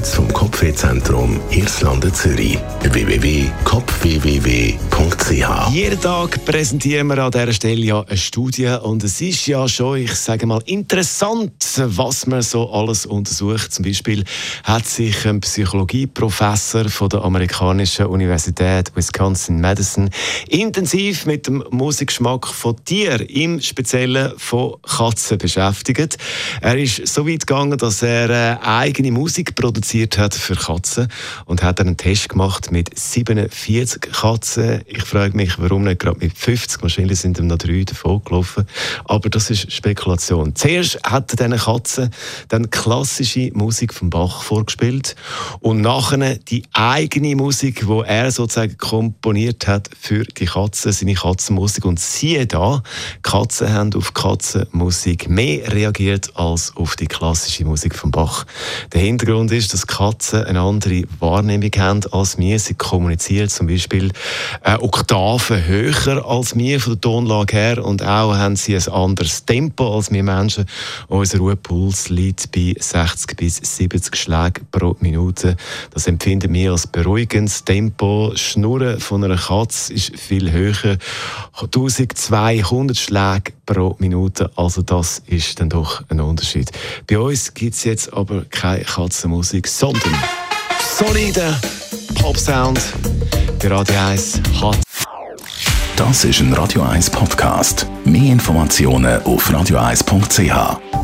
Unterstützt vom Kopfwehzentrum Irlande Zürich. www.kopfwww.ch Jeden Tag präsentieren wir an dieser Stelle ja eine Studie und es ist ja schon, ich sage mal, interessant, was man so alles untersucht. Zum Beispiel hat sich ein Psychologieprofessor von der amerikanischen Universität Wisconsin-Madison intensiv mit dem Musikgeschmack von Tieren, im Speziellen von Katzen beschäftigt. Er ist so weit gegangen, dass er eine eigene Musik produziert hat für Katzen und hat einen Test gemacht mit 47 Katzen. Ich frage mich, warum nicht gerade mit 50? Wahrscheinlich sind ihm noch drei davon gelaufen. Aber das ist Spekulation. Zuerst hat er diesen Katzen dann klassische Musik von Bach vorgespielt und nachher die eigene Musik, die er sozusagen komponiert hat für die Katzen, seine Katzenmusik. Und siehe da, Katzen haben auf Katzenmusik mehr reagiert als auf die klassische Musik von Bach. Der Hintergrund ist, dass Katzen eine andere Wahrnehmung haben als wir. Sie kommunizieren zum Beispiel äh, Oktaven höher als wir von der Tonlage her und auch haben sie ein anderes Tempo als wir Menschen. Unser Ruhepuls liegt bei 60 bis 70 Schlägen pro Minute. Das empfinden wir als beruhigendes Tempo. Schnurren von einer Katze ist viel höher. 1200 Schläge pro Minute. Also das ist dann doch ein Unterschied. Bei uns gibt es jetzt aber keine Katzenmusik, sondern solide Pop-Sound. Bei Radio 1 hat Das ist ein Radio 1 Podcast. Mehr Informationen auf radio1.ch.